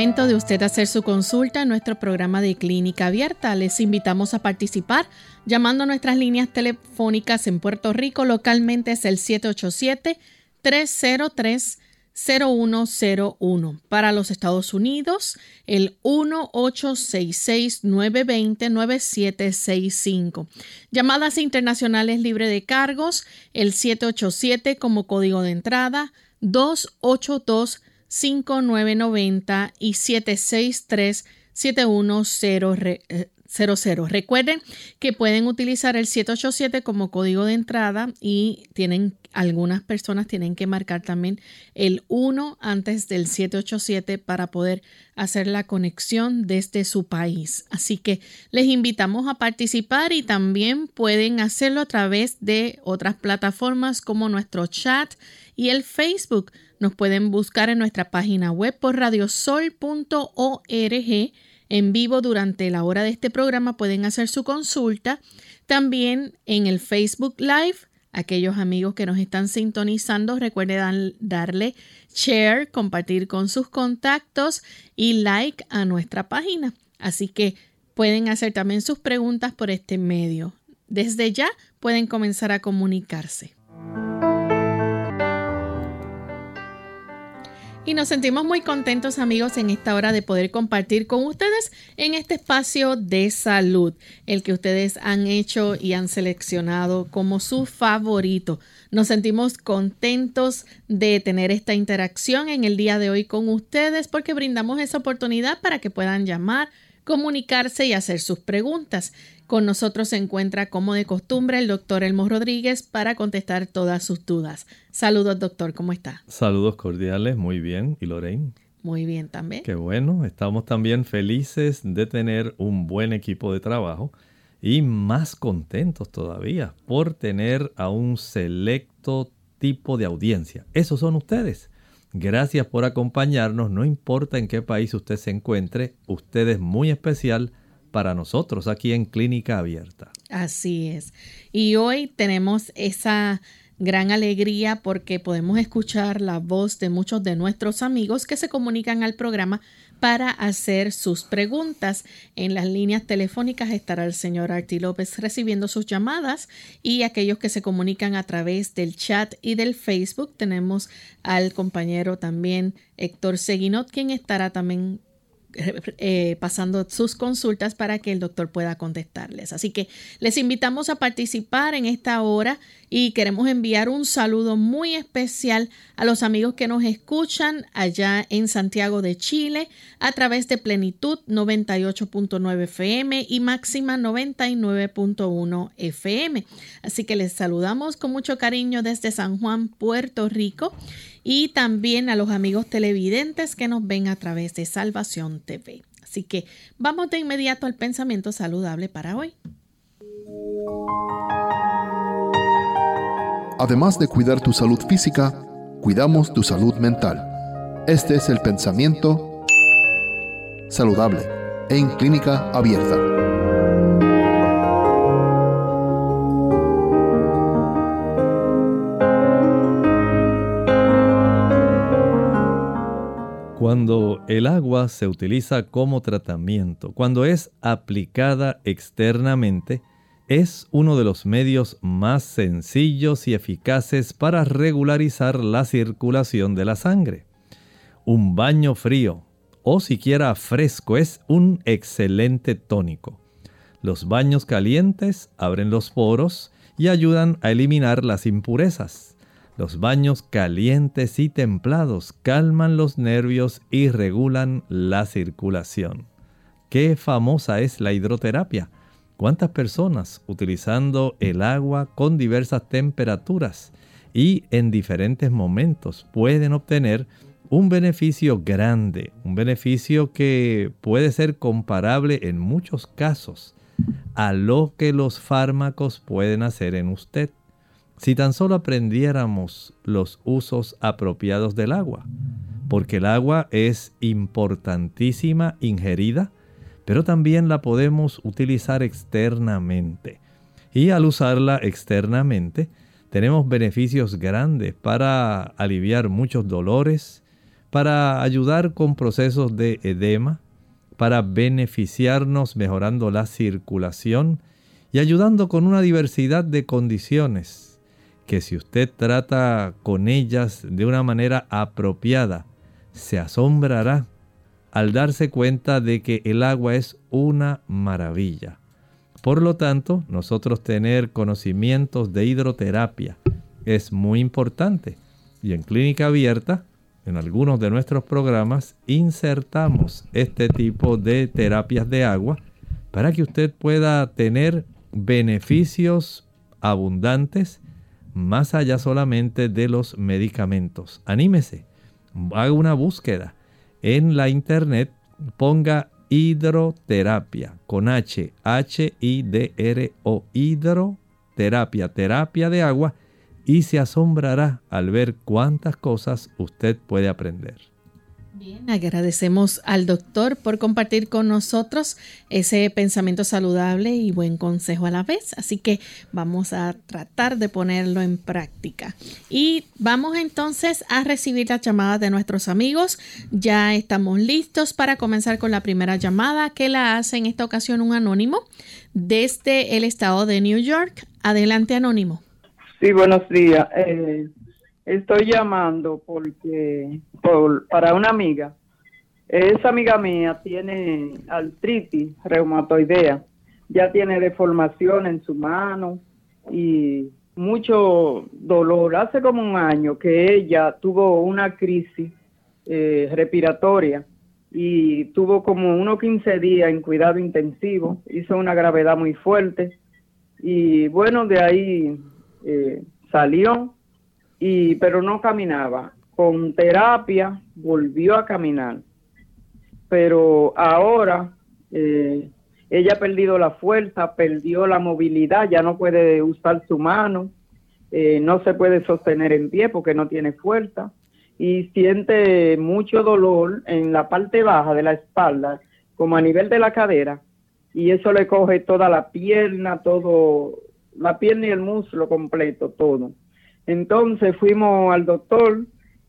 De usted hacer su consulta en nuestro programa de clínica abierta. Les invitamos a participar llamando a nuestras líneas telefónicas en Puerto Rico. Localmente es el 787-303-0101. Para los Estados Unidos, el 1866-920-9765. Llamadas internacionales libre de cargos, el 787 como código de entrada, 282 5990 y 763 71000. Recuerden que pueden utilizar el 787 como código de entrada y tienen algunas personas tienen que marcar también el 1 antes del 787 para poder hacer la conexión desde su país. Así que les invitamos a participar y también pueden hacerlo a través de otras plataformas como nuestro chat y el Facebook. Nos pueden buscar en nuestra página web por radiosol.org en vivo durante la hora de este programa. Pueden hacer su consulta. También en el Facebook Live. Aquellos amigos que nos están sintonizando, recuerden darle share, compartir con sus contactos y like a nuestra página. Así que pueden hacer también sus preguntas por este medio. Desde ya pueden comenzar a comunicarse. Y nos sentimos muy contentos amigos en esta hora de poder compartir con ustedes en este espacio de salud, el que ustedes han hecho y han seleccionado como su favorito. Nos sentimos contentos de tener esta interacción en el día de hoy con ustedes porque brindamos esa oportunidad para que puedan llamar, comunicarse y hacer sus preguntas. Con nosotros se encuentra, como de costumbre, el doctor Elmo Rodríguez para contestar todas sus dudas. Saludos, doctor, ¿cómo está? Saludos cordiales, muy bien. ¿Y Lorraine? Muy bien también. Qué bueno, estamos también felices de tener un buen equipo de trabajo y más contentos todavía por tener a un selecto tipo de audiencia. Esos son ustedes. Gracias por acompañarnos, no importa en qué país usted se encuentre, usted es muy especial para nosotros aquí en Clínica Abierta. Así es. Y hoy tenemos esa gran alegría porque podemos escuchar la voz de muchos de nuestros amigos que se comunican al programa para hacer sus preguntas. En las líneas telefónicas estará el señor Arti López recibiendo sus llamadas y aquellos que se comunican a través del chat y del Facebook tenemos al compañero también Héctor Seguinot quien estará también eh, pasando sus consultas para que el doctor pueda contestarles. Así que les invitamos a participar en esta hora y queremos enviar un saludo muy especial a los amigos que nos escuchan allá en Santiago de Chile a través de Plenitud 98.9 FM y Máxima 99.1 FM. Así que les saludamos con mucho cariño desde San Juan, Puerto Rico y también a los amigos televidentes que nos ven a través de Salvación TV. Así que vamos de inmediato al pensamiento saludable para hoy. Además de cuidar tu salud física, cuidamos tu salud mental. Este es el pensamiento saludable en clínica abierta. Cuando el agua se utiliza como tratamiento, cuando es aplicada externamente, es uno de los medios más sencillos y eficaces para regularizar la circulación de la sangre. Un baño frío o siquiera fresco es un excelente tónico. Los baños calientes abren los poros y ayudan a eliminar las impurezas. Los baños calientes y templados calman los nervios y regulan la circulación. Qué famosa es la hidroterapia. ¿Cuántas personas utilizando el agua con diversas temperaturas y en diferentes momentos pueden obtener un beneficio grande, un beneficio que puede ser comparable en muchos casos a lo que los fármacos pueden hacer en usted. Si tan solo aprendiéramos los usos apropiados del agua, porque el agua es importantísima ingerida, pero también la podemos utilizar externamente. Y al usarla externamente, tenemos beneficios grandes para aliviar muchos dolores, para ayudar con procesos de edema, para beneficiarnos mejorando la circulación y ayudando con una diversidad de condiciones que si usted trata con ellas de una manera apropiada, se asombrará al darse cuenta de que el agua es una maravilla. Por lo tanto, nosotros tener conocimientos de hidroterapia es muy importante. Y en clínica abierta en algunos de nuestros programas insertamos este tipo de terapias de agua para que usted pueda tener beneficios abundantes más allá solamente de los medicamentos. Anímese, haga una búsqueda en la internet, ponga hidroterapia con H, H-I-D-R-O, hidroterapia, terapia de agua y se asombrará al ver cuántas cosas usted puede aprender. Bien, agradecemos al doctor por compartir con nosotros ese pensamiento saludable y buen consejo a la vez. Así que vamos a tratar de ponerlo en práctica. Y vamos entonces a recibir las llamadas de nuestros amigos. Ya estamos listos para comenzar con la primera llamada que la hace en esta ocasión un anónimo desde el estado de New York. Adelante, anónimo. Sí, buenos días. Eh, estoy llamando porque por, para una amiga. Esa amiga mía tiene artritis reumatoidea. Ya tiene deformación en su mano y mucho dolor. Hace como un año que ella tuvo una crisis eh, respiratoria y tuvo como unos 15 días en cuidado intensivo. Hizo una gravedad muy fuerte. Y bueno, de ahí eh, salió, y, pero no caminaba. Con terapia volvió a caminar. Pero ahora eh, ella ha perdido la fuerza, perdió la movilidad, ya no puede usar su mano, eh, no se puede sostener en pie porque no tiene fuerza y siente mucho dolor en la parte baja de la espalda, como a nivel de la cadera, y eso le coge toda la pierna, todo la pierna y el muslo completo, todo. Entonces fuimos al doctor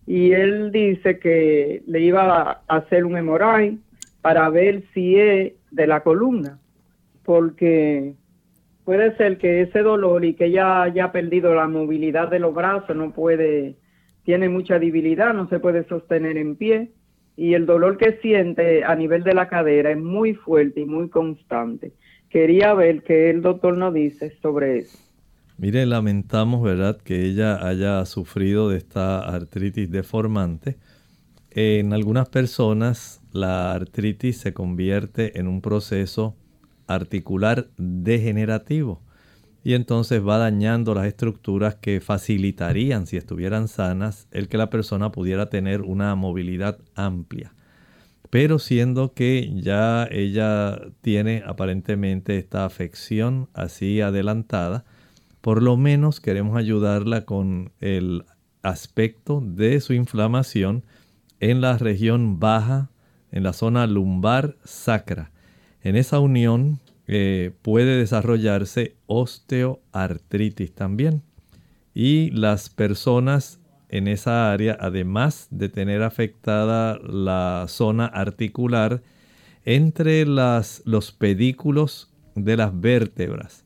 y él dice que le iba a hacer un hemorragia para ver si es de la columna, porque puede ser que ese dolor y que ella haya perdido la movilidad de los brazos, no puede, tiene mucha debilidad, no se puede sostener en pie y el dolor que siente a nivel de la cadera es muy fuerte y muy constante quería ver qué el doctor nos dice sobre eso. Mire, lamentamos, ¿verdad?, que ella haya sufrido de esta artritis deformante. En algunas personas la artritis se convierte en un proceso articular degenerativo y entonces va dañando las estructuras que facilitarían, si estuvieran sanas, el que la persona pudiera tener una movilidad amplia pero siendo que ya ella tiene aparentemente esta afección así adelantada, por lo menos queremos ayudarla con el aspecto de su inflamación en la región baja, en la zona lumbar sacra. En esa unión eh, puede desarrollarse osteoartritis también. Y las personas en esa área, además de tener afectada la zona articular entre los pedículos de las vértebras.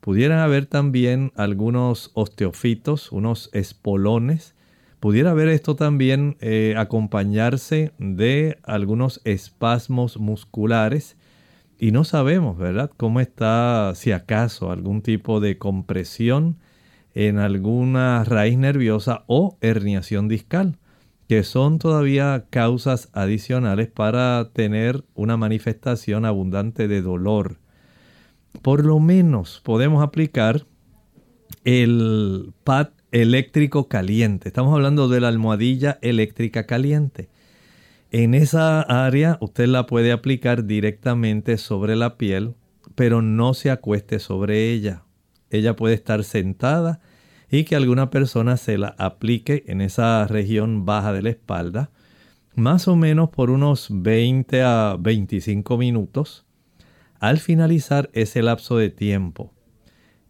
Pudieran haber también algunos osteofitos, unos espolones. Pudiera haber esto también eh, acompañarse de algunos espasmos musculares. Y no sabemos, ¿verdad?, cómo está, si acaso, algún tipo de compresión en alguna raíz nerviosa o herniación discal, que son todavía causas adicionales para tener una manifestación abundante de dolor. Por lo menos podemos aplicar el pad eléctrico caliente. Estamos hablando de la almohadilla eléctrica caliente. En esa área usted la puede aplicar directamente sobre la piel, pero no se acueste sobre ella. Ella puede estar sentada y que alguna persona se la aplique en esa región baja de la espalda, más o menos por unos 20 a 25 minutos. Al finalizar ese lapso de tiempo,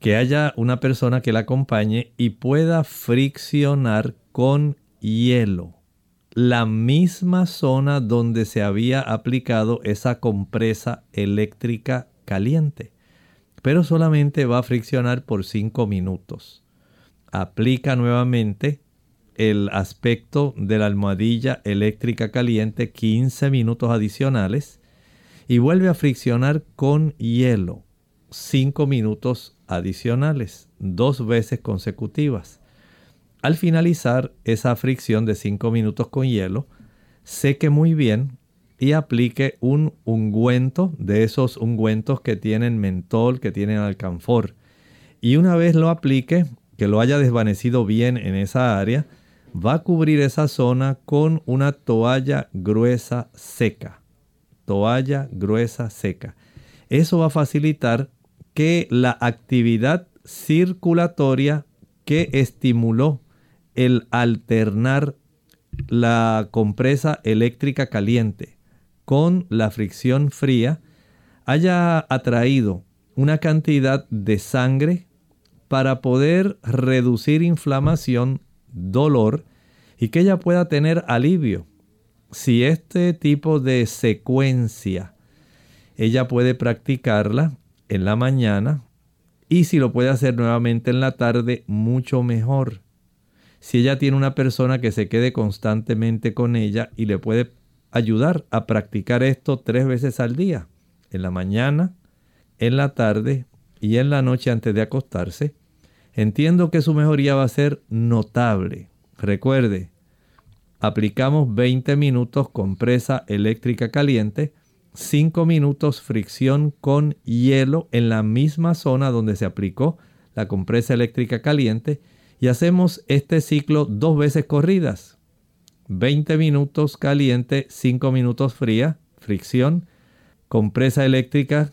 que haya una persona que la acompañe y pueda friccionar con hielo la misma zona donde se había aplicado esa compresa eléctrica caliente, pero solamente va a friccionar por 5 minutos. Aplica nuevamente el aspecto de la almohadilla eléctrica caliente 15 minutos adicionales y vuelve a friccionar con hielo 5 minutos adicionales, dos veces consecutivas. Al finalizar esa fricción de 5 minutos con hielo, seque muy bien y aplique un ungüento de esos ungüentos que tienen mentol, que tienen alcanfor. Y una vez lo aplique, que lo haya desvanecido bien en esa área, va a cubrir esa zona con una toalla gruesa seca. Toalla gruesa seca. Eso va a facilitar que la actividad circulatoria que estimuló el alternar la compresa eléctrica caliente con la fricción fría haya atraído una cantidad de sangre para poder reducir inflamación, dolor y que ella pueda tener alivio. Si este tipo de secuencia ella puede practicarla en la mañana y si lo puede hacer nuevamente en la tarde, mucho mejor. Si ella tiene una persona que se quede constantemente con ella y le puede ayudar a practicar esto tres veces al día, en la mañana, en la tarde y en la noche antes de acostarse, entiendo que su mejoría va a ser notable. Recuerde, aplicamos 20 minutos compresa eléctrica caliente 5 minutos fricción con hielo en la misma zona donde se aplicó la compresa eléctrica caliente y hacemos este ciclo dos veces corridas. 20 minutos caliente, 5 minutos fría, fricción, compresa eléctrica,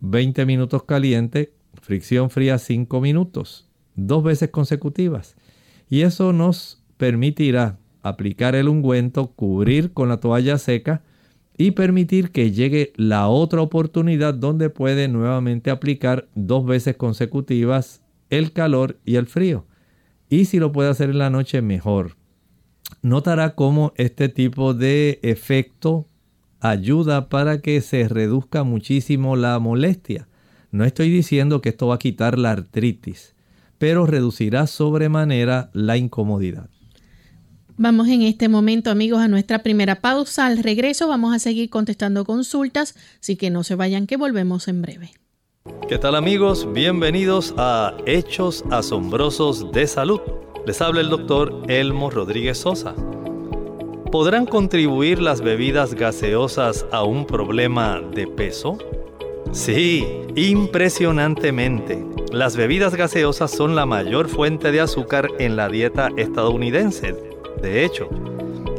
20 minutos caliente, fricción fría 5 minutos, dos veces consecutivas. Y eso nos permitirá aplicar el ungüento, cubrir con la toalla seca, y permitir que llegue la otra oportunidad donde puede nuevamente aplicar dos veces consecutivas el calor y el frío. Y si lo puede hacer en la noche, mejor. Notará cómo este tipo de efecto ayuda para que se reduzca muchísimo la molestia. No estoy diciendo que esto va a quitar la artritis, pero reducirá sobremanera la incomodidad. Vamos en este momento, amigos, a nuestra primera pausa. Al regreso vamos a seguir contestando consultas, así que no se vayan que volvemos en breve. ¿Qué tal amigos? Bienvenidos a Hechos Asombrosos de Salud. Les habla el doctor Elmo Rodríguez Sosa. ¿Podrán contribuir las bebidas gaseosas a un problema de peso? Sí, impresionantemente. Las bebidas gaseosas son la mayor fuente de azúcar en la dieta estadounidense de hecho,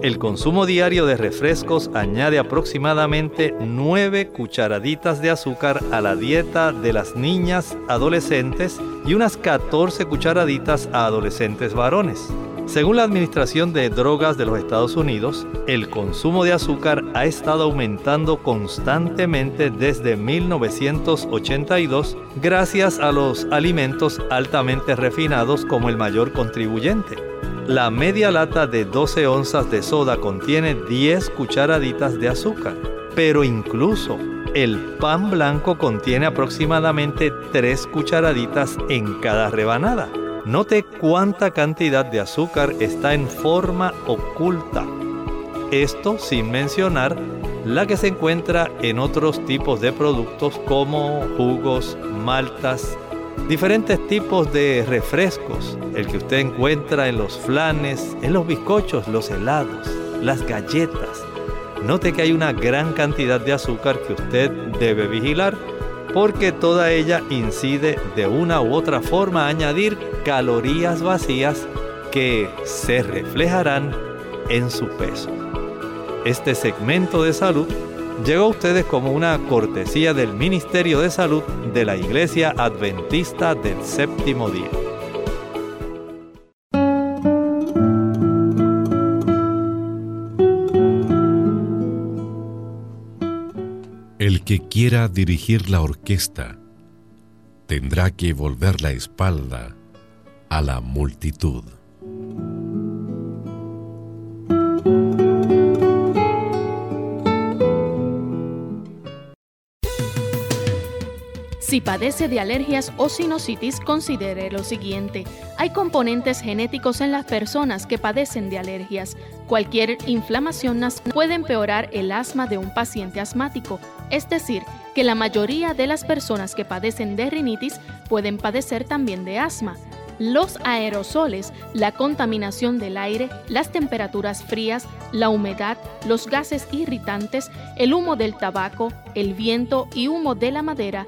el consumo diario de refrescos añade aproximadamente 9 cucharaditas de azúcar a la dieta de las niñas adolescentes y unas 14 cucharaditas a adolescentes varones. Según la Administración de Drogas de los Estados Unidos, el consumo de azúcar ha estado aumentando constantemente desde 1982 gracias a los alimentos altamente refinados como el mayor contribuyente. La media lata de 12 onzas de soda contiene 10 cucharaditas de azúcar, pero incluso el pan blanco contiene aproximadamente 3 cucharaditas en cada rebanada. Note cuánta cantidad de azúcar está en forma oculta. Esto sin mencionar la que se encuentra en otros tipos de productos como jugos, maltas, diferentes tipos de refrescos, el que usted encuentra en los flanes, en los bizcochos, los helados, las galletas. Note que hay una gran cantidad de azúcar que usted debe vigilar porque toda ella incide de una u otra forma a añadir calorías vacías que se reflejarán en su peso. Este segmento de salud llegó a ustedes como una cortesía del Ministerio de Salud de la Iglesia Adventista del Séptimo Día. Quiera dirigir la orquesta tendrá que volver la espalda a la multitud. Si padece de alergias o sinusitis, considere lo siguiente. Hay componentes genéticos en las personas que padecen de alergias. Cualquier inflamación puede empeorar el asma de un paciente asmático, es decir, que la mayoría de las personas que padecen de rinitis pueden padecer también de asma. Los aerosoles, la contaminación del aire, las temperaturas frías, la humedad, los gases irritantes, el humo del tabaco, el viento y humo de la madera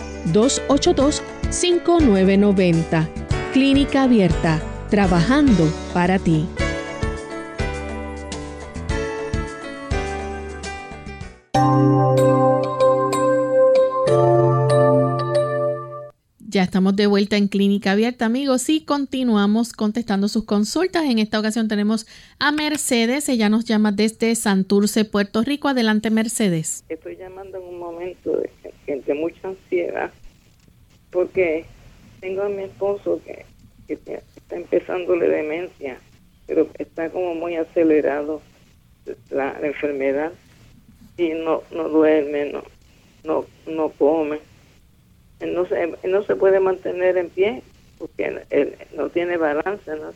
282 5990. Clínica Abierta, trabajando para ti. Ya estamos de vuelta en Clínica Abierta, amigos, y continuamos contestando sus consultas. En esta ocasión tenemos a Mercedes, ella nos llama desde Santurce, Puerto Rico. Adelante, Mercedes. Estoy llamando en un momento de, de mucha ansiedad porque tengo a mi esposo que, está empezando la demencia, pero está como muy acelerado la, enfermedad y no no duerme, no no no come. No se, no se puede mantener en pie porque él, no tiene balance, ¿no?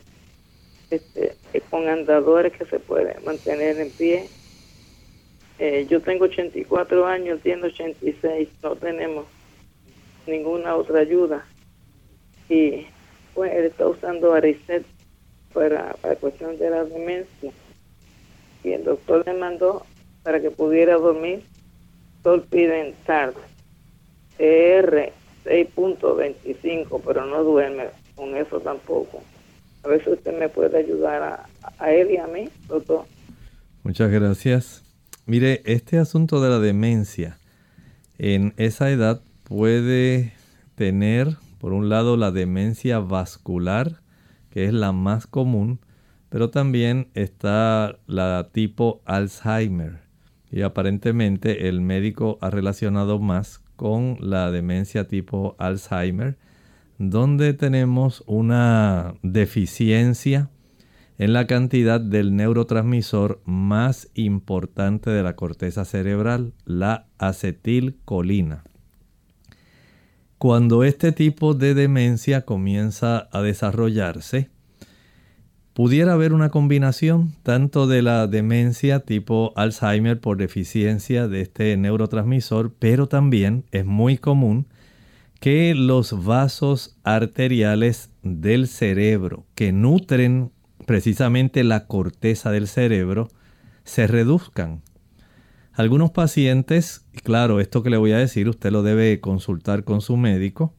Este, con andadores que se puede mantener en pie. Eh, yo tengo 84 años, tiene 86, no tenemos ninguna otra ayuda. Y pues él está usando Aricet para, para cuestión de la demencia. Y el doctor le mandó para que pudiera dormir Solpidental ER 6.25, pero no duerme con eso tampoco. A ver si usted me puede ayudar a, a él y a mí, doctor. Muchas gracias. Mire, este asunto de la demencia en esa edad puede tener, por un lado, la demencia vascular, que es la más común, pero también está la tipo Alzheimer. Y aparentemente el médico ha relacionado más con la demencia tipo Alzheimer, donde tenemos una deficiencia en la cantidad del neurotransmisor más importante de la corteza cerebral, la acetilcolina. Cuando este tipo de demencia comienza a desarrollarse, pudiera haber una combinación tanto de la demencia tipo Alzheimer por deficiencia de este neurotransmisor, pero también es muy común que los vasos arteriales del cerebro que nutren precisamente la corteza del cerebro se reduzcan. Algunos pacientes, claro, esto que le voy a decir usted lo debe consultar con su médico.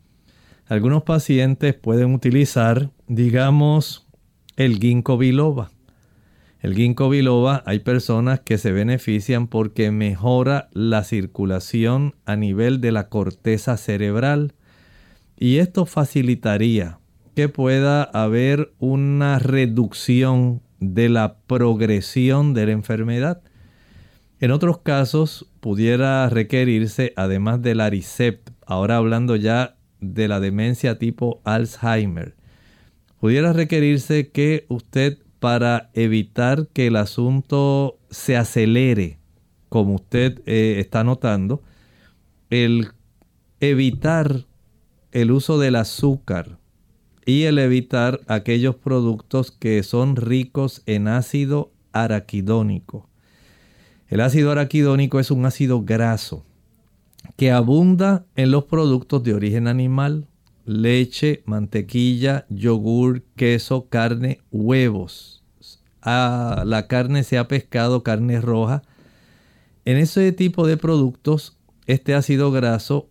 Algunos pacientes pueden utilizar, digamos, el ginkgo biloba. El ginkgo biloba hay personas que se benefician porque mejora la circulación a nivel de la corteza cerebral Y esto facilitaría que pueda haber una reducción de la progresión de la enfermedad. En otros casos pudiera requerirse, además del Aricept, ahora hablando ya de la demencia tipo Alzheimer, pudiera requerirse que usted para evitar que el asunto se acelere, como usted eh, está notando, el evitar el uso del azúcar y el evitar aquellos productos que son ricos en ácido araquidónico. El ácido araquidónico es un ácido graso que abunda en los productos de origen animal, leche, mantequilla, yogur, queso, carne, huevos. A la carne sea pescado, carne roja. En ese tipo de productos, este ácido graso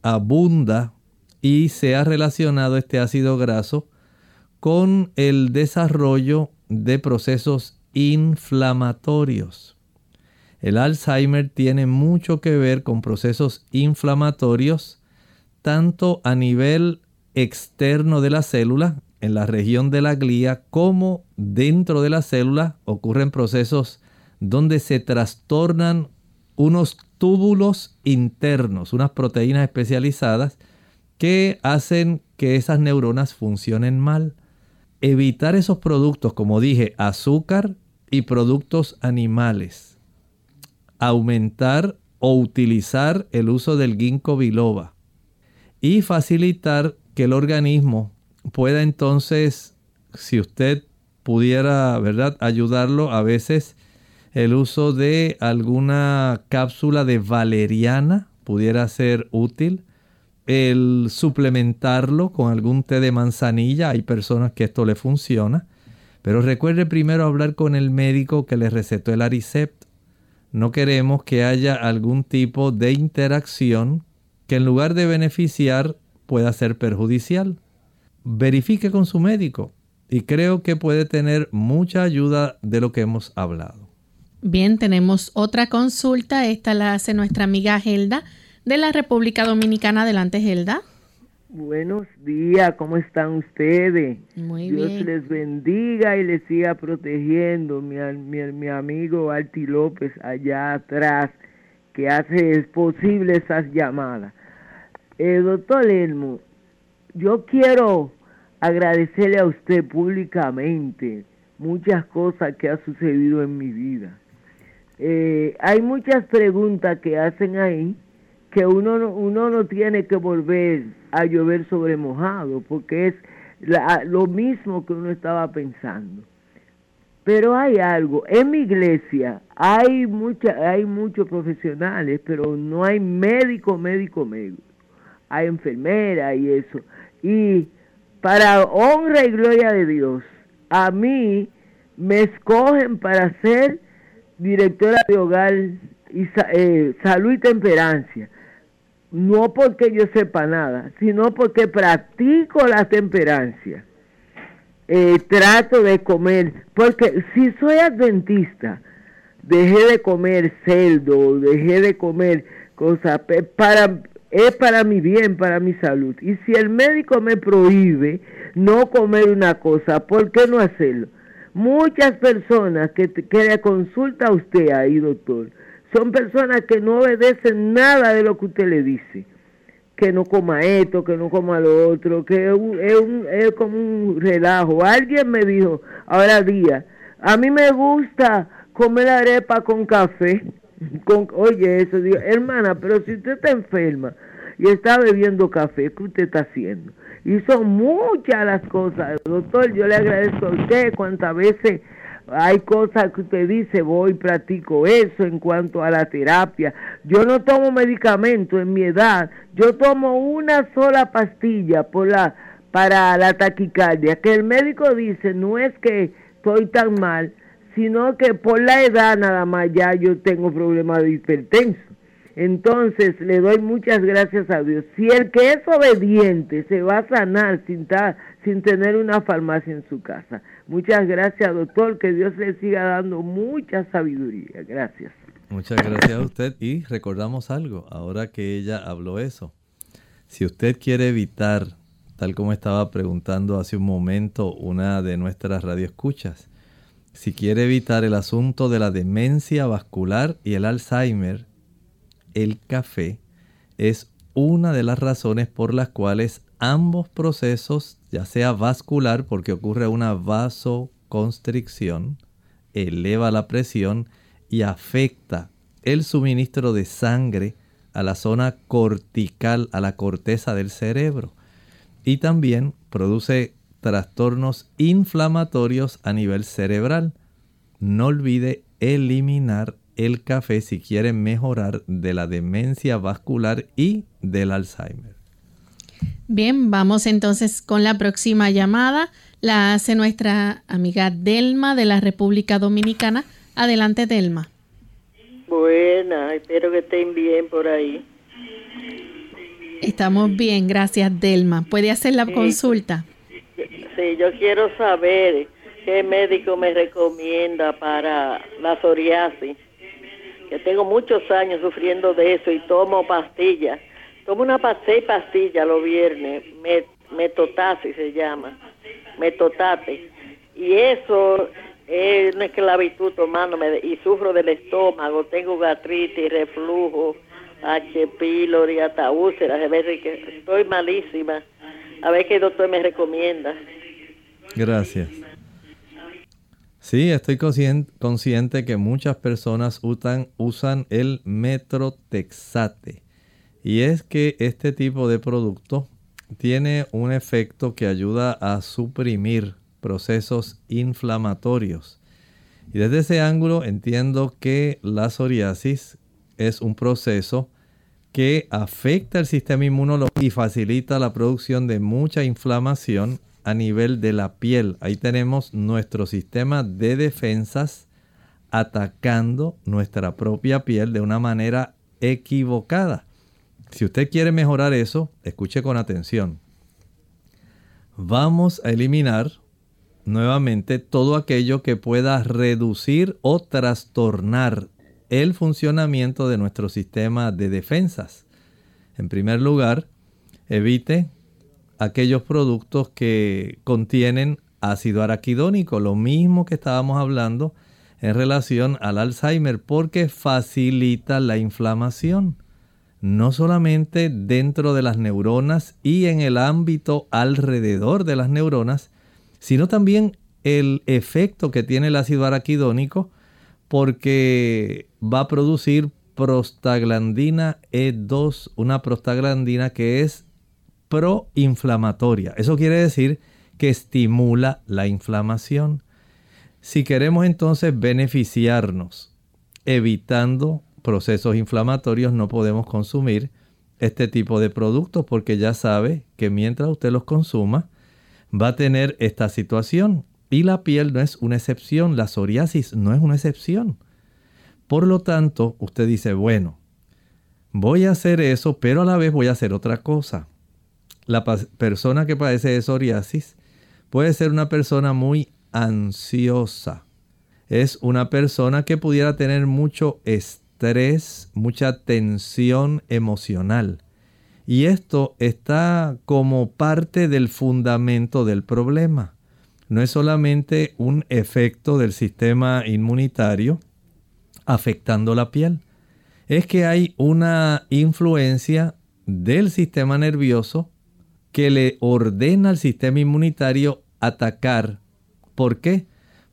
abunda y se ha relacionado este ácido graso con el desarrollo de procesos inflamatorios. El Alzheimer tiene mucho que ver con procesos inflamatorios, tanto a nivel externo de la célula, en la región de la glía, como dentro de la célula ocurren procesos donde se trastornan unos túbulos internos, unas proteínas especializadas que hacen que esas neuronas funcionen mal. Evitar esos productos, como dije, azúcar y productos animales aumentar o utilizar el uso del ginkgo biloba y facilitar que el organismo pueda entonces, si usted pudiera, ¿verdad?, ayudarlo a veces el uso de alguna cápsula de valeriana pudiera ser útil. El suplementarlo con algún té de manzanilla, hay personas que esto le funciona. Pero recuerde primero hablar con el médico que le recetó el Aricept no queremos que haya algún tipo de interacción que en lugar de beneficiar pueda ser perjudicial. Verifique con su médico y creo que puede tener mucha ayuda de lo que hemos hablado. Bien, tenemos otra consulta. Esta la hace nuestra amiga Gelda de la República Dominicana. Adelante, Gelda. Buenos días, ¿cómo están ustedes? Muy Dios les bendiga y les siga protegiendo, mi, mi, amigo Alti López allá atrás, que hace posible esas llamadas. Eh, doctor Elmo, yo quiero agradecerle a usted públicamente muchas cosas que ha sucedido en mi vida. Eh, hay muchas preguntas que hacen ahí que uno, uno no tiene que volver a llover sobre mojado, porque es lo mismo que uno estaba pensando. Pero hay algo, en mi iglesia hay mucha, hay muchos profesionales, pero no hay médico, médico, médico. Hay enfermera y eso. Y para honra y gloria de Dios, a mí me escogen para ser directora de hogar y eh, salud y temperancia no porque yo sepa nada, sino porque practico la temperancia. Eh, trato de comer, porque si soy adventista, dejé de comer cerdo, dejé de comer cosas, para, es para mi bien, para mi salud. Y si el médico me prohíbe no comer una cosa, ¿por qué no hacerlo? Muchas personas que, que le consulta a usted ahí, doctor, son personas que no obedecen nada de lo que usted le dice. Que no coma esto, que no coma lo otro, que es, un, es, como un relajo. Alguien me dijo, ahora día, a mí me gusta comer arepa con café. Con, oye, eso, digo, hermana, pero si usted está enferma y está bebiendo café, ¿qué usted está haciendo? Y son muchas las cosas. Doctor, yo le agradezco a usted cuántas veces hay cosas que usted dice, voy, practico eso en cuanto a la terapia. Yo no tomo medicamento en mi edad, yo tomo una sola pastilla por la, para la taquicardia, que el médico dice no es que estoy tan mal, sino que por la edad nada más ya yo tengo problemas de hipertenso. Entonces le doy muchas gracias a Dios. Si el que es obediente se va a sanar sin, sin tener una farmacia en su casa. Muchas gracias, doctor. Que Dios le siga dando mucha sabiduría. Gracias. Muchas gracias a usted. Y recordamos algo, ahora que ella habló eso. Si usted quiere evitar, tal como estaba preguntando hace un momento una de nuestras radioescuchas, si quiere evitar el asunto de la demencia vascular y el Alzheimer, el café es una de las razones por las cuales ambos procesos, ya sea vascular porque ocurre una vasoconstricción, eleva la presión y afecta el suministro de sangre a la zona cortical, a la corteza del cerebro. Y también produce trastornos inflamatorios a nivel cerebral. No olvide eliminar el café si quiere mejorar de la demencia vascular y del Alzheimer. Bien, vamos entonces con la próxima llamada. La hace nuestra amiga Delma de la República Dominicana. Adelante, Delma. Buena, espero que estén bien por ahí. Estamos bien, gracias, Delma. ¿Puede hacer la consulta? Sí, yo quiero saber qué médico me recomienda para la psoriasis. Que tengo muchos años sufriendo de eso y tomo pastillas. Tomo una pastilla pastilla los viernes, metotasi se llama, metotate. Y eso es una esclavitud tomándome y sufro del estómago, tengo gastritis, reflujo, H. pylori, hasta úlceras, a veces que estoy malísima. A ver qué doctor me recomienda. Gracias. Sí, estoy consciente, que muchas personas usan, usan el metrotexate. Y es que este tipo de producto tiene un efecto que ayuda a suprimir procesos inflamatorios. Y desde ese ángulo entiendo que la psoriasis es un proceso que afecta el sistema inmunológico y facilita la producción de mucha inflamación a nivel de la piel. Ahí tenemos nuestro sistema de defensas atacando nuestra propia piel de una manera equivocada. Si usted quiere mejorar eso, escuche con atención. Vamos a eliminar nuevamente todo aquello que pueda reducir o trastornar el funcionamiento de nuestro sistema de defensas. En primer lugar, evite aquellos productos que contienen ácido araquidónico, lo mismo que estábamos hablando en relación al Alzheimer, porque facilita la inflamación, no solamente dentro de las neuronas y en el ámbito alrededor de las neuronas, sino también el efecto que tiene el ácido araquidónico porque va a producir prostaglandina E2, una prostaglandina que es proinflamatoria. Eso quiere decir que estimula la inflamación. Si queremos entonces beneficiarnos evitando procesos inflamatorios, no podemos consumir este tipo de productos porque ya sabe que mientras usted los consuma, va a tener esta situación. Y la piel no es una excepción, la psoriasis no es una excepción. Por lo tanto, usted dice, bueno, voy a hacer eso, pero a la vez voy a hacer otra cosa la persona que padece de psoriasis puede ser una persona muy ansiosa. Es una persona que pudiera tener mucho estrés, mucha tensión emocional. Y esto está como parte del fundamento del problema. No es solamente un efecto del sistema inmunitario afectando la piel. Es que hay una influencia del sistema nervioso que le ordena al sistema inmunitario atacar. ¿Por qué?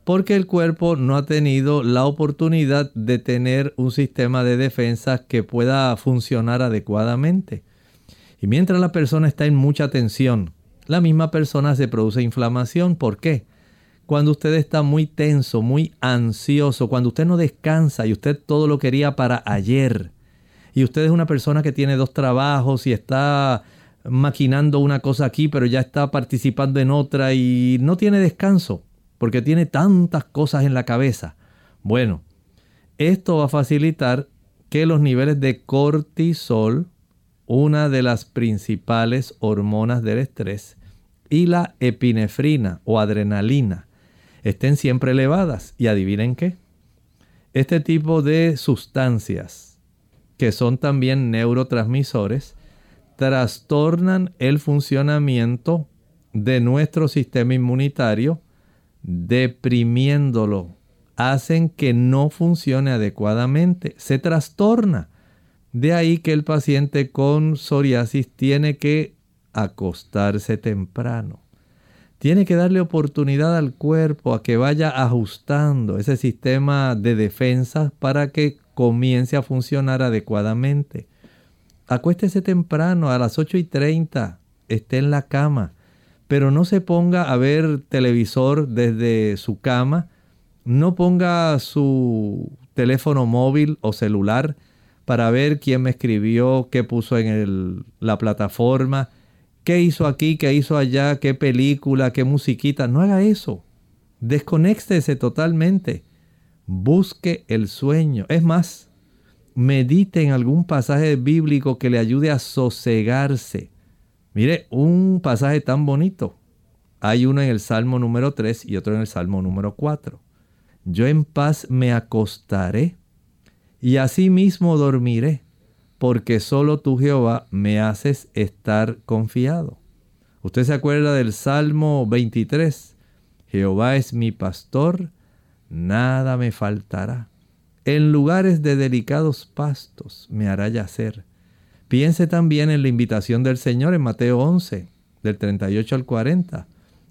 Porque el cuerpo no ha tenido la oportunidad de tener un sistema de defensa que pueda funcionar adecuadamente. Y mientras la persona está en mucha tensión, la misma persona se produce inflamación. ¿Por qué? Cuando usted está muy tenso, muy ansioso, cuando usted no descansa y usted todo lo quería para ayer, y usted es una persona que tiene dos trabajos y está maquinando una cosa aquí, pero ya está participando en otra y no tiene descanso porque tiene tantas cosas en la cabeza. Bueno, esto va a facilitar que los niveles de cortisol, una de las principales hormonas del estrés, y la epinefrina o adrenalina estén siempre elevadas. Y adivinen qué. Este tipo de sustancias, que son también neurotransmisores, trastornan el funcionamiento de nuestro sistema inmunitario, deprimiéndolo, hacen que no funcione adecuadamente, se trastorna. De ahí que el paciente con psoriasis tiene que acostarse temprano. Tiene que darle oportunidad al cuerpo a que vaya ajustando ese sistema de defensa para que comience a funcionar adecuadamente. Acuéstese temprano, a las 8 y 30, esté en la cama, pero no se ponga a ver televisor desde su cama, no ponga su teléfono móvil o celular para ver quién me escribió, qué puso en la plataforma, qué hizo aquí, qué hizo allá, qué película, qué musiquita. No haga eso. Desconéctese totalmente. Busque el sueño. Es más, medite en algún pasaje bíblico que le ayude a sosegarse. Mire, un pasaje tan bonito. Hay uno en el Salmo número 3 y otro en el Salmo número 4. Yo en paz me acostaré y asimismo dormiré, porque solo tú Jehová me haces estar confiado. Usted se acuerda del Salmo 23. Jehová es mi pastor, nada me faltará. En lugares de delicados pastos me hará yacer. Piense también en la invitación del Señor en Mateo 11, del 38 al 40.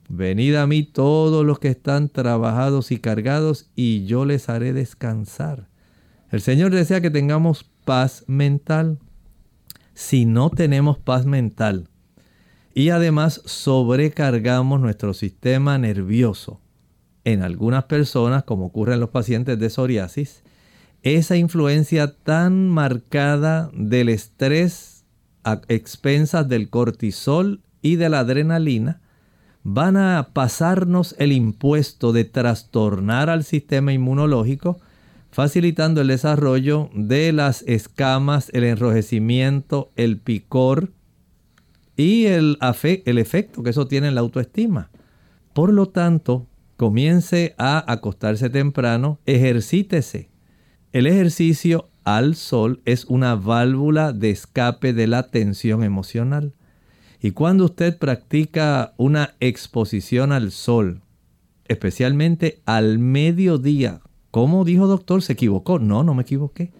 Venid a mí todos los que están trabajados y cargados, y yo les haré descansar. El Señor desea que tengamos paz mental. Si no tenemos paz mental y además sobrecargamos nuestro sistema nervioso, en algunas personas, como ocurre en los pacientes de psoriasis, esa influencia tan marcada del estrés a expensas del cortisol y de la adrenalina, van a pasarnos el impuesto de trastornar al sistema inmunológico facilitando el desarrollo de las escamas, el enrojecimiento, el picor y el, el efecto que eso tiene en la autoestima. Por lo tanto, comience a acostarse temprano, ejercítese. El ejercicio al sol es una válvula de escape de la tensión emocional. Y cuando usted practica una exposición al sol, especialmente al mediodía, ¿Cómo dijo doctor? ¿Se equivocó? No, no me equivoqué.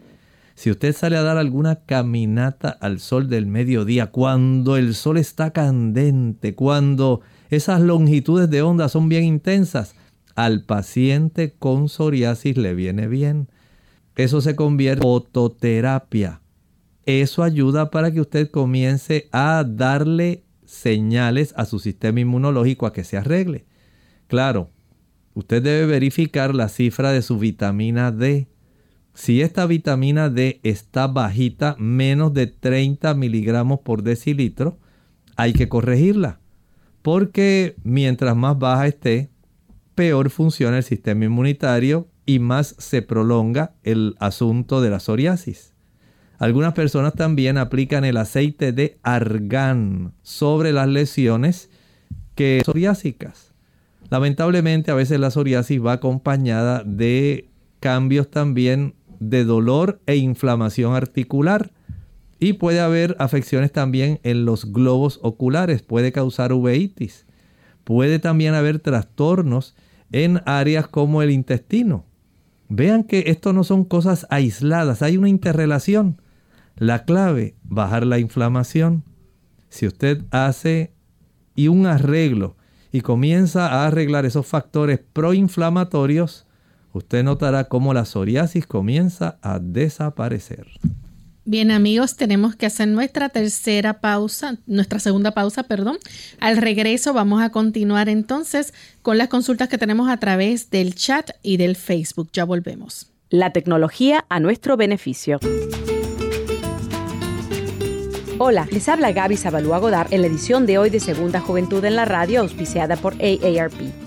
Si usted sale a dar alguna caminata al sol del mediodía, cuando el sol está candente, cuando esas longitudes de onda son bien intensas, al paciente con psoriasis le viene bien. Eso se convierte en fototerapia. Eso ayuda para que usted comience a darle señales a su sistema inmunológico a que se arregle. Claro, usted debe verificar la cifra de su vitamina D. Si esta vitamina D está bajita, menos de 30 miligramos por decilitro, hay que corregirla. Porque mientras más baja esté, peor funciona el sistema inmunitario y más se prolonga el asunto de la psoriasis. Algunas personas también aplican el aceite de argán sobre las lesiones que psoriásicas. Lamentablemente a veces la psoriasis va acompañada de cambios también de dolor e inflamación articular y puede haber afecciones también en los globos oculares, puede causar uveitis. Puede también haber trastornos en áreas como el intestino. Vean que esto no son cosas aisladas, hay una interrelación. La clave, bajar la inflamación. Si usted hace y un arreglo y comienza a arreglar esos factores proinflamatorios, usted notará cómo la psoriasis comienza a desaparecer. Bien amigos, tenemos que hacer nuestra tercera pausa, nuestra segunda pausa, perdón. Al regreso vamos a continuar entonces con las consultas que tenemos a través del chat y del Facebook. Ya volvemos. La tecnología a nuestro beneficio. Hola, les habla Gaby Zabalúa Godard en la edición de hoy de Segunda Juventud en la Radio, auspiciada por AARP.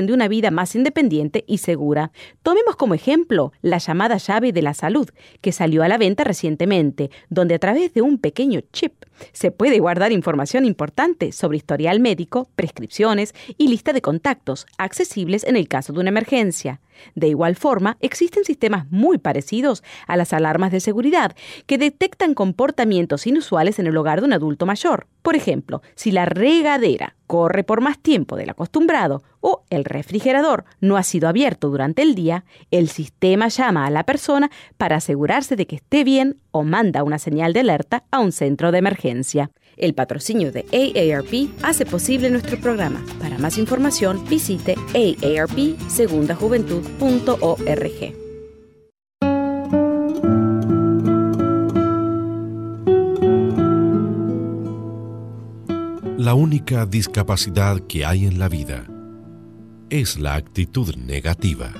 de una vida más independiente y segura. Tomemos como ejemplo la llamada llave de la salud, que salió a la venta recientemente, donde a través de un pequeño chip se puede guardar información importante sobre historial médico, prescripciones y lista de contactos, accesibles en el caso de una emergencia. De igual forma, existen sistemas muy parecidos a las alarmas de seguridad que detectan comportamientos inusuales en el hogar de un adulto mayor. Por ejemplo, si la regadera corre por más tiempo del acostumbrado o el refrigerador no ha sido abierto durante el día, el sistema llama a la persona para asegurarse de que esté bien o manda una señal de alerta a un centro de emergencia. El patrocinio de AARP hace posible nuestro programa. Para más información, visite aarpsegundajuventud.org. La única discapacidad que hay en la vida es la actitud negativa.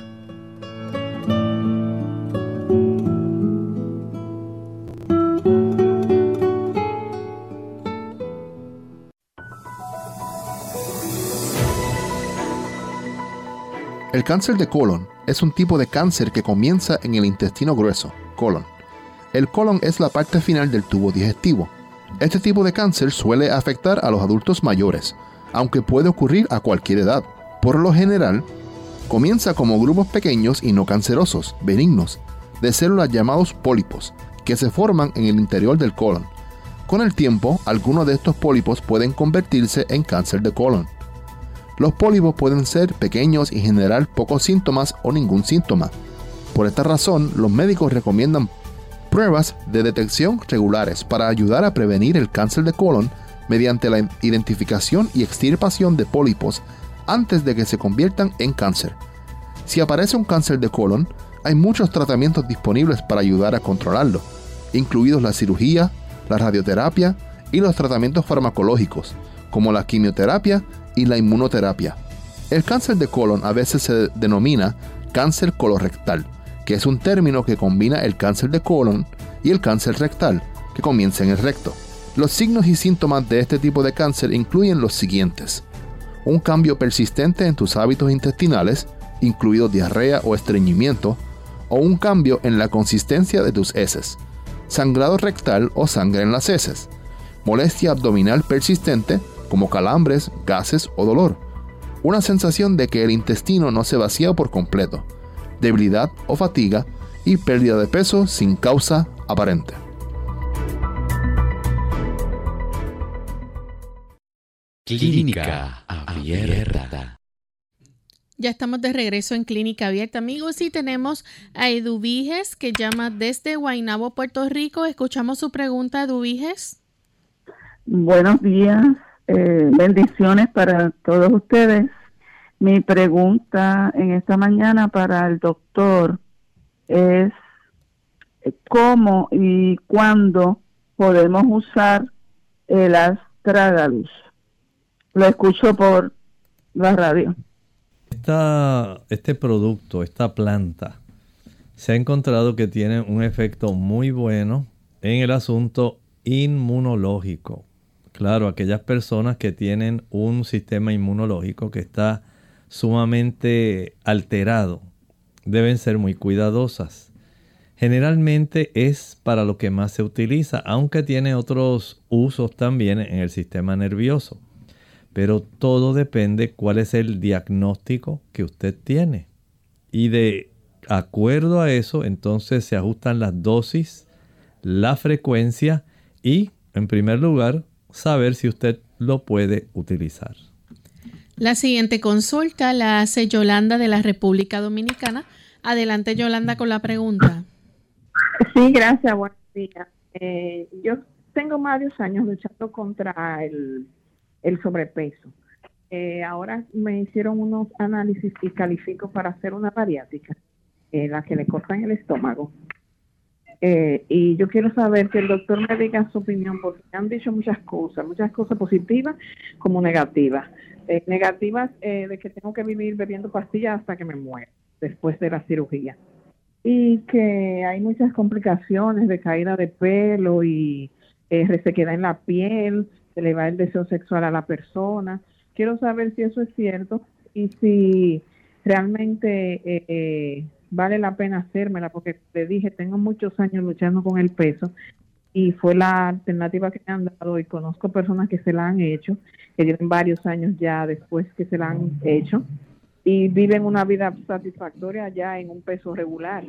El cáncer de colon es un tipo de cáncer que comienza en el intestino grueso, colon. El colon es la parte final del tubo digestivo. Este tipo de cáncer suele afectar a los adultos mayores, aunque puede ocurrir a cualquier edad. Por lo general, comienza como grupos pequeños y no cancerosos, benignos, de células llamados pólipos, que se forman en el interior del colon. Con el tiempo, algunos de estos pólipos pueden convertirse en cáncer de colon. Los pólipos pueden ser pequeños y generar pocos síntomas o ningún síntoma. Por esta razón, los médicos recomiendan pruebas de detección regulares para ayudar a prevenir el cáncer de colon mediante la identificación y extirpación de pólipos antes de que se conviertan en cáncer. Si aparece un cáncer de colon, hay muchos tratamientos disponibles para ayudar a controlarlo, incluidos la cirugía, la radioterapia y los tratamientos farmacológicos, como la quimioterapia y la inmunoterapia. El cáncer de colon a veces se denomina cáncer colorectal, que es un término que combina el cáncer de colon y el cáncer rectal, que comienza en el recto. Los signos y síntomas de este tipo de cáncer incluyen los siguientes. Un cambio persistente en tus hábitos intestinales, incluido diarrea o estreñimiento, o un cambio en la consistencia de tus heces, sangrado rectal o sangre en las heces, molestia abdominal persistente como calambres, gases o dolor. Una sensación de que el intestino no se vacía por completo, debilidad o fatiga y pérdida de peso sin causa aparente. Clínica Abierta. Ya estamos de regreso en Clínica Abierta, amigos, y tenemos a Eduviges que llama desde Guaynabo, Puerto Rico. Escuchamos su pregunta, Eduviges. Buenos días. Eh, bendiciones para todos ustedes. Mi pregunta en esta mañana para el doctor es cómo y cuándo podemos usar el astragalus. Lo escucho por la radio. este producto, esta planta, se ha encontrado que tiene un efecto muy bueno en el asunto inmunológico. Claro, aquellas personas que tienen un sistema inmunológico que está sumamente alterado deben ser muy cuidadosas. Generalmente es para lo que más se utiliza, aunque tiene otros usos también en el sistema nervioso. Pero todo depende cuál es el diagnóstico que usted tiene. Y de acuerdo a eso, entonces se ajustan las dosis, la frecuencia y, en primer lugar, saber si usted lo puede utilizar. La siguiente consulta la hace Yolanda de la República Dominicana. Adelante Yolanda con la pregunta. Sí, gracias, buenos días. Eh, yo tengo varios años luchando contra el, sobrepeso eh, ahora me hicieron unos análisis y califico para hacer una bariátrica, eh, la que le cortan el estómago. Eh, y yo quiero saber que el doctor me diga su opinión, porque han dicho muchas cosas, muchas cosas positivas como negativas. Eh, negativas eh, de que tengo que vivir bebiendo pastillas hasta que me muera, después de la cirugía. Y que hay muchas complicaciones de caída de pelo y eh, resequedad en la piel, se le va el deseo sexual a la persona. Quiero saber si eso es cierto y si realmente eh, vale la pena hacérmela, porque te dije, tengo muchos años luchando con el peso y fue la alternativa que me han dado y conozco personas que se la han hecho, que tienen varios años ya después que se la han hecho y viven una vida satisfactoria ya en un peso regular.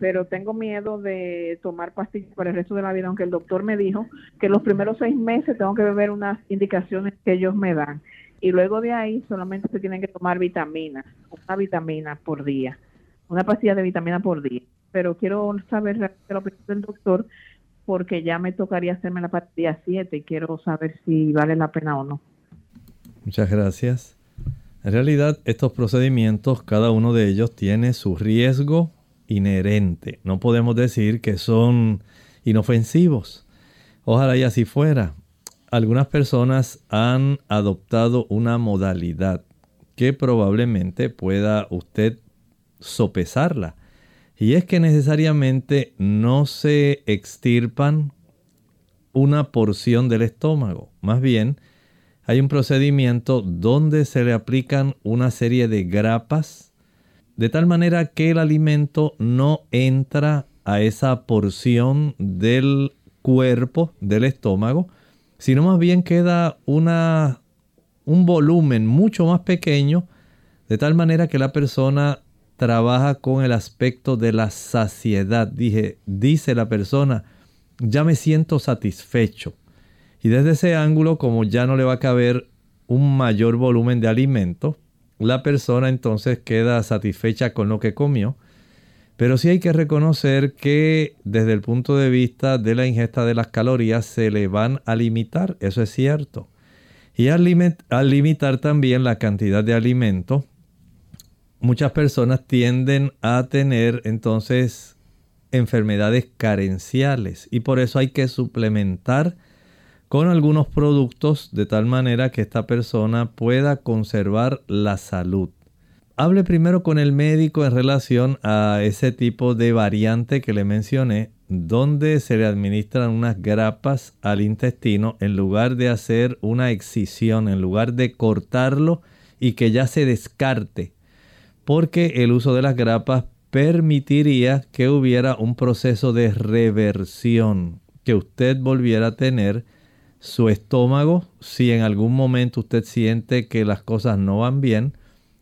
Pero tengo miedo de tomar pastillas para el resto de la vida, aunque el doctor me dijo que los primeros seis meses tengo que beber unas indicaciones que ellos me dan. Y luego de ahí solamente se tienen que tomar vitaminas, una vitamina por día, una pastilla de vitamina por día. Pero quiero saber la opinión del doctor porque ya me tocaría hacerme la pastilla 7 y quiero saber si vale la pena o no. Muchas gracias. En realidad, estos procedimientos, cada uno de ellos tiene su riesgo inherente. No podemos decir que son inofensivos. Ojalá y así fuera. Algunas personas han adoptado una modalidad que probablemente pueda usted sopesarla. Y es que necesariamente no se extirpan una porción del estómago. Más bien, hay un procedimiento donde se le aplican una serie de grapas de tal manera que el alimento no entra a esa porción del cuerpo del estómago, sino más bien queda una, un volumen mucho más pequeño, de tal manera que la persona trabaja con el aspecto de la saciedad. Dije, dice la persona, ya me siento satisfecho. Y desde ese ángulo, como ya no le va a caber un mayor volumen de alimento, la persona entonces queda satisfecha con lo que comió. Pero sí hay que reconocer que desde el punto de vista de la ingesta de las calorías se le van a limitar, eso es cierto. Y al, limitar también la cantidad de alimento, muchas personas tienden a tener entonces enfermedades carenciales y por eso hay que suplementar con algunos productos de tal manera que esta persona pueda conservar la salud. Hable primero con el médico en relación a ese tipo de variante que le mencioné, donde se le administran unas grapas al intestino en lugar de hacer una excisión, en lugar de cortarlo y que ya se descarte porque el uso de las grapas permitiría que hubiera un proceso de reversión, que usted volviera a tener su estómago, si en algún momento usted siente que las cosas no van bien,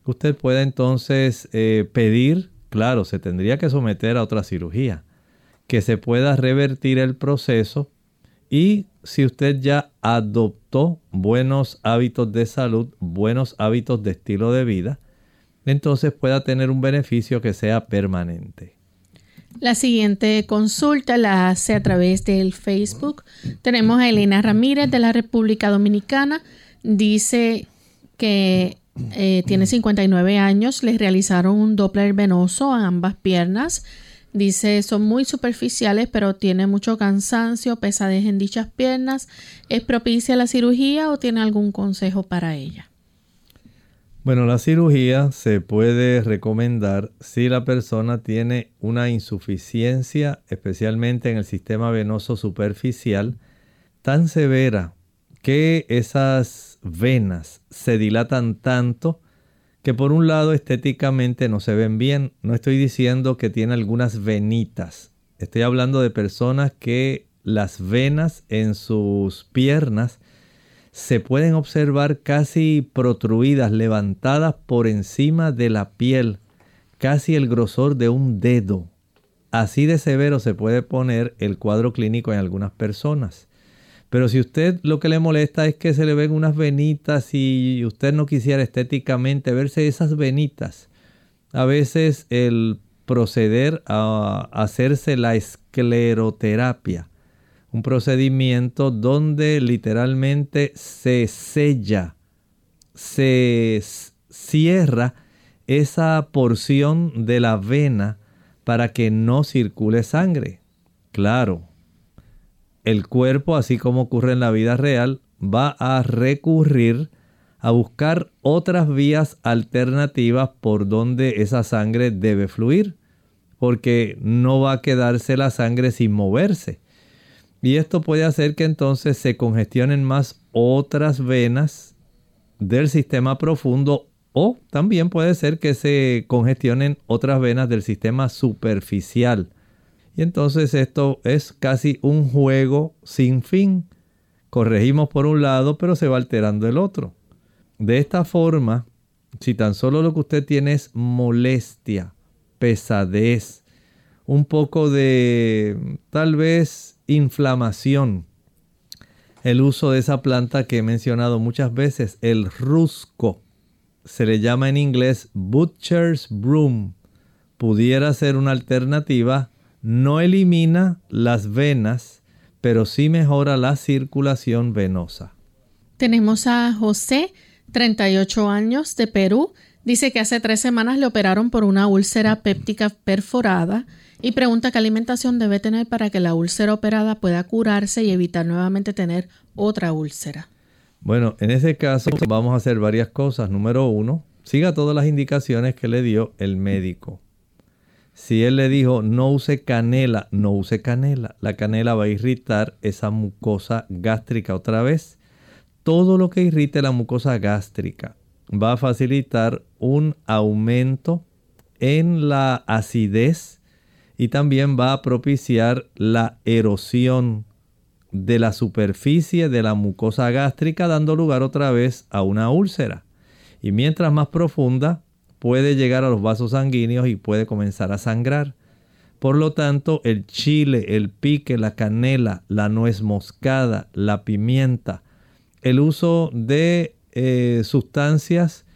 usted puede entonces eh, pedir, claro, se tendría que someter a otra cirugía, que se pueda revertir el proceso. Y si usted ya adoptó buenos hábitos de salud, buenos hábitos de estilo de vida, entonces pueda tener un beneficio que sea permanente. La siguiente consulta la hace a través del Facebook. Tenemos a Elena Ramírez de la República Dominicana. Dice que eh, tiene 59 años, le realizaron un Doppler venoso a ambas piernas. Dice, son muy superficiales, pero tiene mucho cansancio, pesadez en dichas piernas. ¿Es propicia la cirugía o tiene algún consejo para ella? Bueno, la cirugía se puede recomendar si la persona tiene una insuficiencia, especialmente en el sistema venoso superficial, tan severa que esas venas se dilatan tanto que por un lado estéticamente no se ven bien. No estoy diciendo que tiene algunas venitas. Estoy hablando de personas que las venas en sus piernas se pueden observar casi protruidas, levantadas por encima de la piel, casi el grosor de un dedo. Así de severo se puede poner el cuadro clínico en algunas personas. Pero si usted lo que le molesta es que se le ven unas venitas y usted no quisiera estéticamente verse esas venitas, a veces el proceder a hacerse la escleroterapia un procedimiento donde literalmente se sella se cierra esa porción de la vena para que no circule sangre. Claro, el cuerpo, así como ocurre en la vida real, va a recurrir a buscar otras vías alternativas por donde esa sangre debe fluir, porque no va a quedarse la sangre sin moverse. Y esto puede hacer que entonces se congestionen más otras venas del sistema profundo o también puede ser que se congestionen otras venas del sistema superficial. Y entonces esto es casi un juego sin fin. Corregimos por un lado, pero se va alterando el otro. De esta forma, si tan solo lo que usted tiene es molestia, pesadez, un poco de tal vez inflamación, el uso de esa planta que he mencionado muchas veces, el rusco, se le llama en inglés Butcher's Broom, pudiera ser una alternativa, no elimina las venas, pero sí mejora la circulación venosa. Tenemos a José, 38 años, de Perú. Dice que hace tres semanas le operaron por una úlcera péptica perforada y pregunta qué alimentación debe tener para que la úlcera operada pueda curarse y evitar nuevamente tener otra úlcera. Bueno, en ese caso vamos a hacer varias cosas. Número uno, siga todas las indicaciones que le dio el médico. Si él le dijo no use canela, no use canela. La canela va a irritar esa mucosa gástrica otra vez. Todo lo que irrite la mucosa gástrica va a facilitar un aumento en la acidez y también va a propiciar la erosión de la superficie de la mucosa gástrica dando lugar otra vez a una úlcera. Y mientras más profunda, puede llegar a los vasos sanguíneos y puede comenzar a sangrar. Por lo tanto, el chile, el pique, la canela, la nuez moscada, la pimienta, el uso de eh, sustancias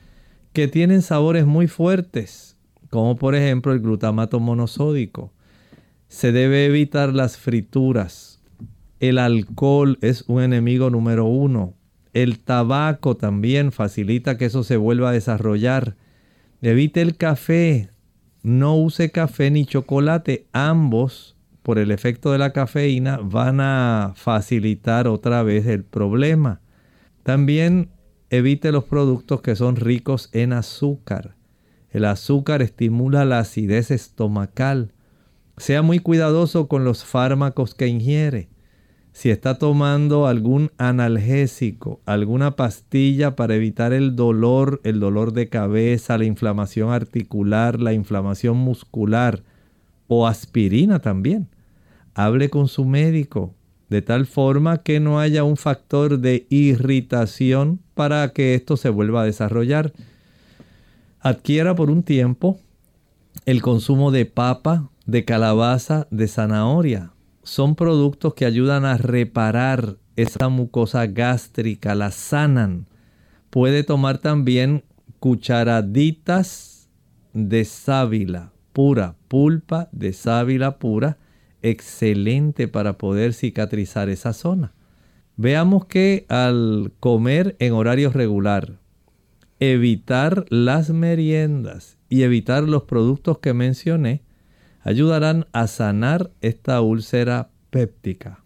que tienen sabores muy fuertes, como por ejemplo el glutamato monosódico. Se debe evitar las frituras, el alcohol es un enemigo número uno. El tabaco también facilita que eso se vuelva a desarrollar. Evite el café. No use café ni chocolate. Ambos, por el efecto de la cafeína, van a facilitar otra vez el problema. También evite los productos que son ricos en azúcar. El azúcar estimula la acidez estomacal. Sea muy cuidadoso con los fármacos que ingiere si está tomando algún analgésico, alguna pastilla para evitar el dolor, el dolor de cabeza, la inflamación articular, la inflamación muscular o aspirina también. Hable con su médico de tal forma que no haya un factor de irritación para que esto se vuelva a desarrollar. Adquiera por un tiempo el consumo de papa, de calabaza, de zanahoria son productos que ayudan a reparar esa mucosa gástrica, la sanan. Puede tomar también cucharaditas de sábila pura, pulpa de sábila pura, excelente para poder cicatrizar esa zona. Veamos que al comer en horario regular, evitar las meriendas y evitar los productos que mencioné, ayudarán a sanar esta úlcera péptica.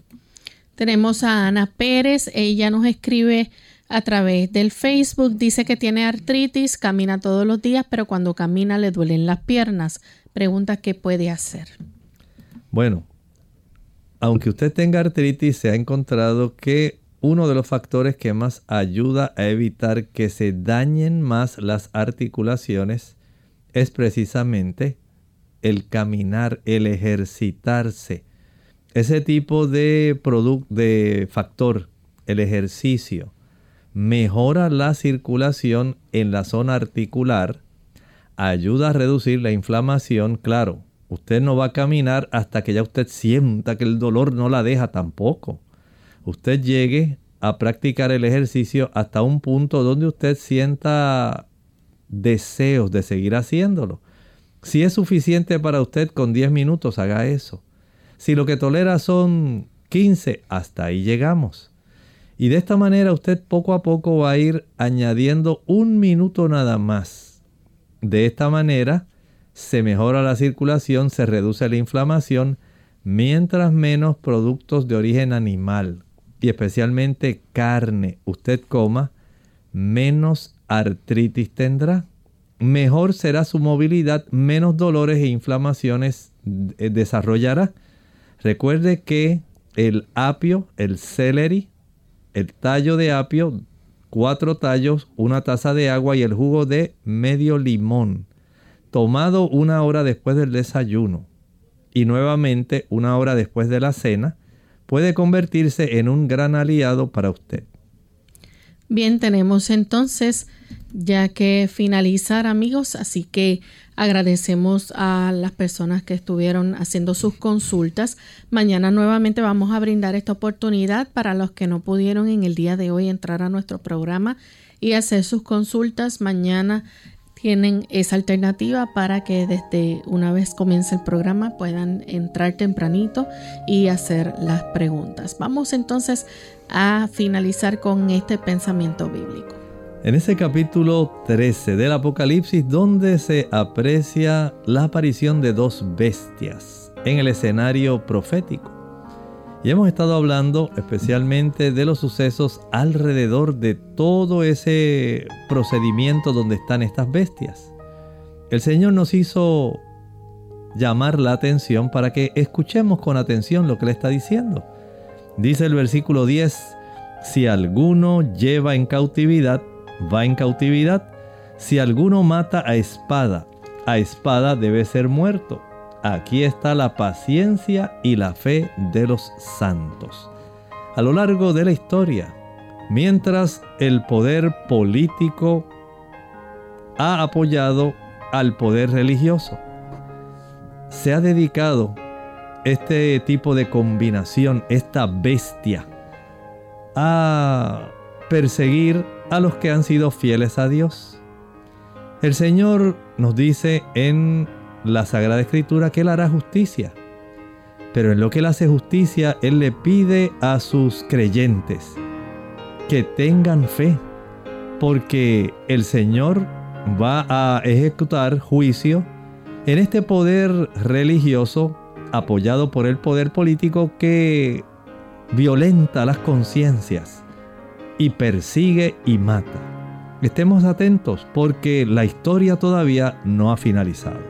Tenemos a Ana Pérez, ella nos escribe a través del Facebook, dice que tiene artritis, camina todos los días, pero cuando camina le duelen las piernas. Pregunta qué puede hacer. Bueno, aunque usted tenga artritis, se ha encontrado que uno de los factores que más ayuda a evitar que se dañen más las articulaciones es precisamente el caminar, el ejercitarse. Ese tipo de, de factor, el ejercicio, mejora la circulación en la zona articular, ayuda a reducir la inflamación, claro. Usted no va a caminar hasta que ya usted sienta que el dolor no la deja tampoco. Usted llegue a practicar el ejercicio hasta un punto donde usted sienta deseos de seguir haciéndolo. Si es suficiente para usted con 10 minutos, haga eso. Si lo que tolera son 15, hasta ahí llegamos. Y de esta manera usted poco a poco va a ir añadiendo un minuto nada más. De esta manera se mejora la circulación, se reduce la inflamación, mientras menos productos de origen animal y especialmente carne usted coma, menos artritis tendrá. Mejor será su movilidad, menos dolores e inflamaciones eh, desarrollará. Recuerde que el apio, el celery, el tallo de apio, cuatro tallos, una taza de agua y el jugo de medio limón, tomado una hora después del desayuno y nuevamente una hora después de la cena, puede convertirse en un gran aliado para usted. Bien, tenemos entonces ya que finalizar amigos, así que agradecemos a las personas que estuvieron haciendo sus consultas. Mañana nuevamente vamos a brindar esta oportunidad para los que no pudieron en el día de hoy entrar a nuestro programa y hacer sus consultas. Mañana tienen esa alternativa para que desde una vez comience el programa puedan entrar tempranito y hacer las preguntas. Vamos entonces a finalizar con este pensamiento bíblico. En ese capítulo 13 del Apocalipsis donde se aprecia la aparición de dos bestias en el escenario profético. Y hemos estado hablando especialmente de los sucesos alrededor de todo ese procedimiento donde están estas bestias. El Señor nos hizo llamar la atención para que escuchemos con atención lo que le está diciendo. Dice el versículo 10, si alguno lleva en cautividad, va en cautividad. Si alguno mata a espada, a espada debe ser muerto. Aquí está la paciencia y la fe de los santos. A lo largo de la historia, mientras el poder político ha apoyado al poder religioso, se ha dedicado este tipo de combinación, esta bestia, a perseguir a los que han sido fieles a Dios. El Señor nos dice en la Sagrada Escritura que Él hará justicia. Pero en lo que Él hace justicia, Él le pide a sus creyentes que tengan fe, porque el Señor va a ejecutar juicio en este poder religioso apoyado por el poder político que violenta las conciencias y persigue y mata. Estemos atentos porque la historia todavía no ha finalizado.